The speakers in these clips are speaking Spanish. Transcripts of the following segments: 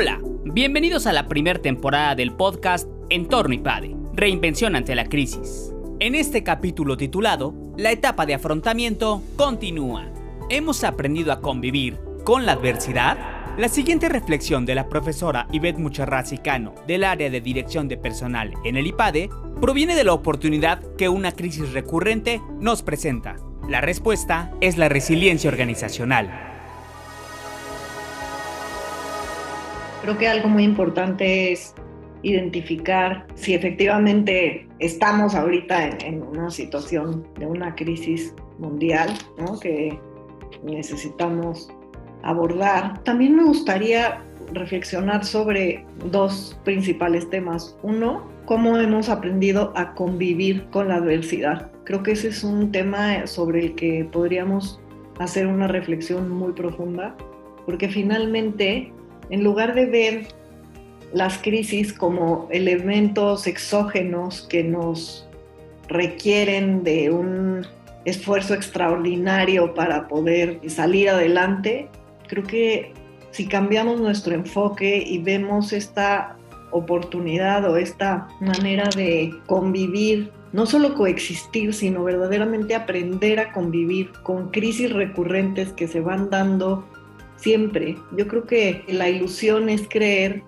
Hola, bienvenidos a la primera temporada del podcast Entorno IPADE, Reinvención ante la crisis. En este capítulo titulado La etapa de afrontamiento continúa. ¿Hemos aprendido a convivir con la adversidad? La siguiente reflexión de la profesora Ivette Mucharrazzi Cano del área de dirección de personal en el IPADE proviene de la oportunidad que una crisis recurrente nos presenta. La respuesta es la resiliencia organizacional. Creo que algo muy importante es identificar si efectivamente estamos ahorita en, una situación de una crisis mundial que necesitamos abordar. También me gustaría reflexionar sobre dos principales temas. Uno, cómo hemos aprendido a convivir con la adversidad. Creo que ese es un tema sobre el que podríamos hacer una reflexión muy profunda, porque finalmente en lugar de ver las crisis como elementos exógenos que nos requieren de un esfuerzo extraordinario para poder salir adelante, creo que si cambiamos nuestro enfoque y vemos esta oportunidad o esta manera de convivir, no solo coexistir, sino verdaderamente aprender a convivir con crisis recurrentes que se van dando siempre. Yo creo que la ilusión es creer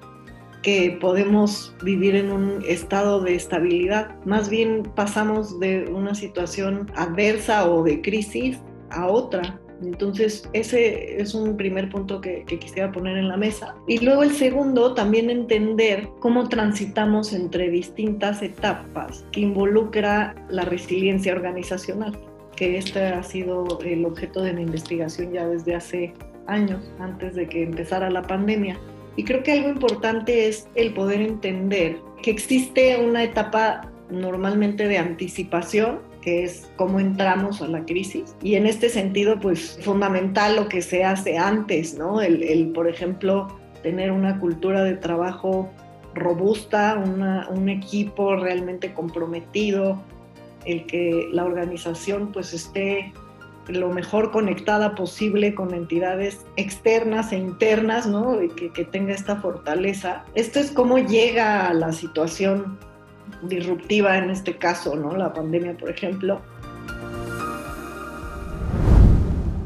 que podemos vivir en un estado de estabilidad. Más bien pasamos de una situación adversa o de crisis a otra. Entonces, ese es un primer punto que, quisiera poner en la mesa. Y luego el segundo, también entender cómo transitamos entre distintas etapas que involucra la resiliencia organizacional, que este ha sido el objeto de mi investigación ya desde hace años antes de que empezara la pandemia. Y creo que algo importante es el poder entender que existe una etapa normalmente de anticipación, que es cómo entramos a la crisis. Y en este sentido, pues fundamental lo que se hace antes, ¿no? El, por ejemplo, tener una cultura de trabajo robusta, un equipo realmente comprometido, el que la organización pues esté lo mejor conectada posible con entidades externas e internas, ¿no? Que tenga esta fortaleza. Esto es cómo llega a la situación disruptiva en este caso, ¿no? La pandemia, por ejemplo.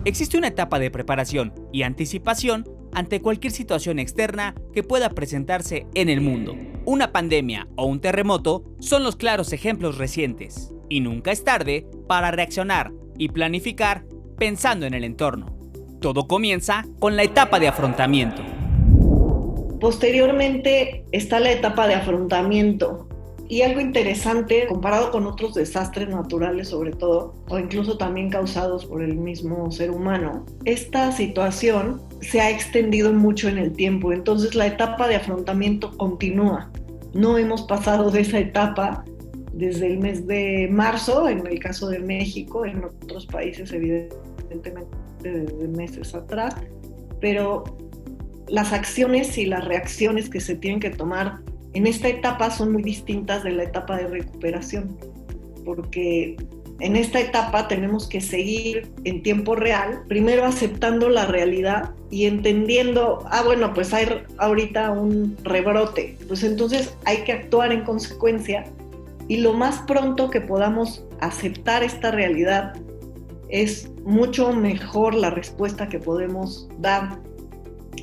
Existe una etapa de preparación y anticipación ante cualquier situación externa que pueda presentarse en el mundo. Una pandemia o un terremoto son los claros ejemplos recientes, y nunca es tarde para reaccionar y planificar pensando en el entorno. Todo comienza con la etapa de afrontamiento. Posteriormente está la etapa de afrontamiento. Y algo interesante, comparado con otros desastres naturales sobre todo, o incluso también causados por el mismo ser humano, esta situación se ha extendido mucho en el tiempo. Entonces la etapa de afrontamiento continúa. No hemos pasado de esa etapa desde el mes de marzo, en el caso de México, en otros países evidentemente desde meses atrás, pero las acciones y las reacciones que se tienen que tomar en esta etapa son muy distintas de la etapa de recuperación, porque en esta etapa tenemos que seguir en tiempo real, primero aceptando la realidad y entendiendo, ah, bueno, pues hay ahorita un rebrote, pues entonces hay que actuar en consecuencia y lo más pronto que podamos aceptar esta realidad es mucho mejor la respuesta que podemos dar.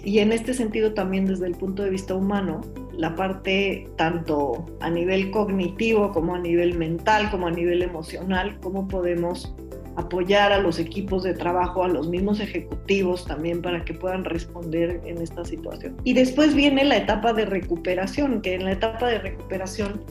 Y en este sentido también desde el punto de vista humano, la parte tanto a nivel cognitivo como a nivel mental, como a nivel emocional, cómo podemos apoyar a los equipos de trabajo, a los mismos ejecutivos también para que puedan responder en esta situación. Y después viene la etapa de recuperación, que en la etapa de recuperación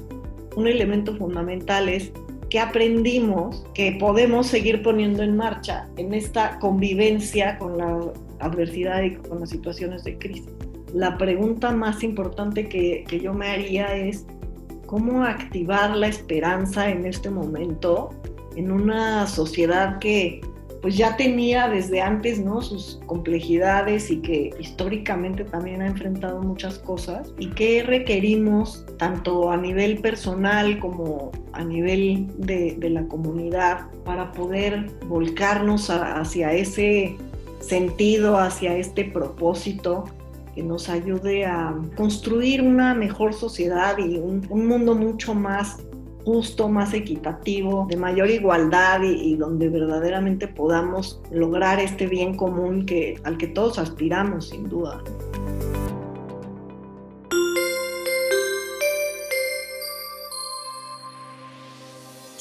un elemento fundamental es que aprendimos que podemos seguir poniendo en marcha en esta convivencia con la adversidad y con las situaciones de crisis. La pregunta más importante que, yo me haría es cómo activar la esperanza en este momento en una sociedad que pues ya tenía desde antes ¿no? sus complejidades y que históricamente también ha enfrentado muchas cosas y que requerimos tanto a nivel personal como a nivel de, la comunidad para poder volcarnos hacia ese sentido, hacia este propósito que nos ayude a construir una mejor sociedad y un, un mundo mucho más justo, más equitativo, de mayor igualdad y, donde verdaderamente podamos lograr este bien común que, al que todos aspiramos, sin duda.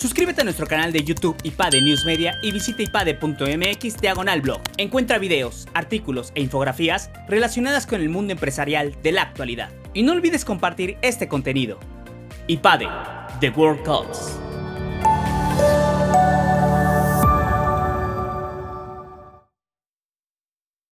Suscríbete a nuestro canal de YouTube IPADE News Media y visita ipade.mx diagonal blog. Encuentra videos, artículos e infografías relacionadas con el mundo empresarial de la actualidad. Y no olvides compartir este contenido. IPADE, The World Calls.